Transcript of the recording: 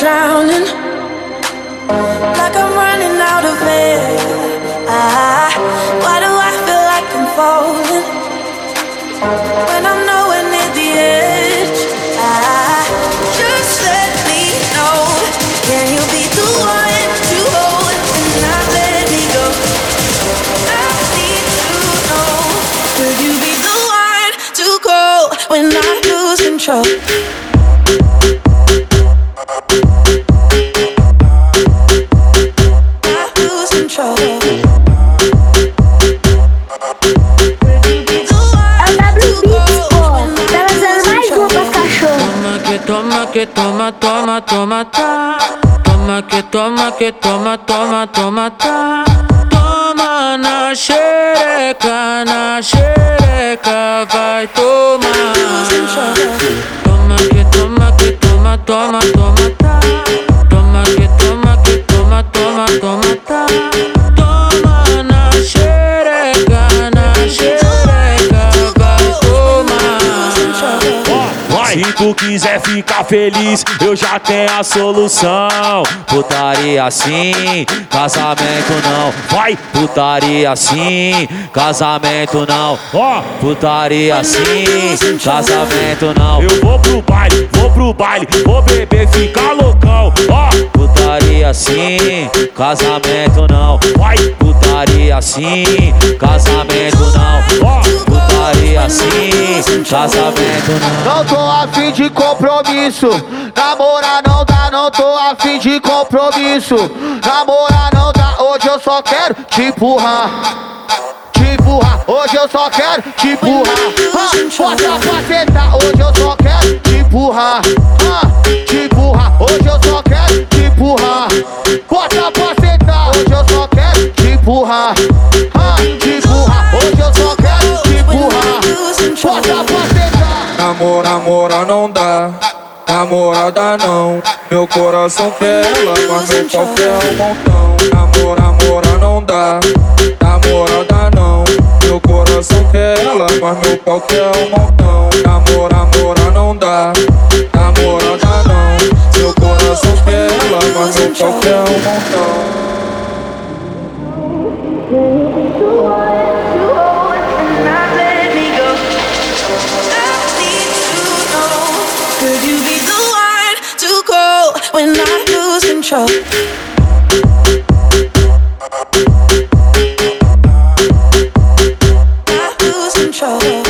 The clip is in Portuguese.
drowning, like I'm running out of air. Ah, why do I feel like I'm falling when I'm nowhere near the edge? Ah, just let me know. Can you be the one to hold and not let me go? I need to know. Could you be the one to go when I lose control? Lose control. LW Beats, pô. Lançando mais uma pras cachorros. Toma que toma que toma, toma, toma, tá. Toma que toma que toma, toma, toma, tá. Toma na xereca, na xereca, vai tomar. Toma que toma que toma, toma. Toma tu quiser ficar feliz, eu já tenho a solução. Putaria assim, casamento não. Vai, putaria assim, casamento não. Ó, putaria assim, casamento não. Eu vou pro baile, vou pro baile, vou beber, ficar loucão. Ó, putaria assim, casamento não. Vai, putaria assim, casamento não. Ó, assim, casamento não. Não tô afim de compromisso. Namorar não dá, não tô afim de compromisso. Namorar não dá, hoje eu só quero te empurrar. Te empurrar, hoje eu só quero te empurrar. Ah, Bota pra sentar, hoje eu só quero te empurrar. Ah, Te empurrar, hoje eu só quero te empurrar. Bota pra sentar, hoje eu só quero te empurrar. Ah, Te empurrar, hoje eu só quero empurrar. Bota pra não dá, namorada não. Meu coração quer ela, mas meu pau quer um montão. Namor, namora não dá, namorada não. Meu coração quer ela, mas meu pau quer um montão. Namor, namora não dá, namorada não. Meu coração quer ela, mas meu pau quer um montão. I lose control. Not lose control.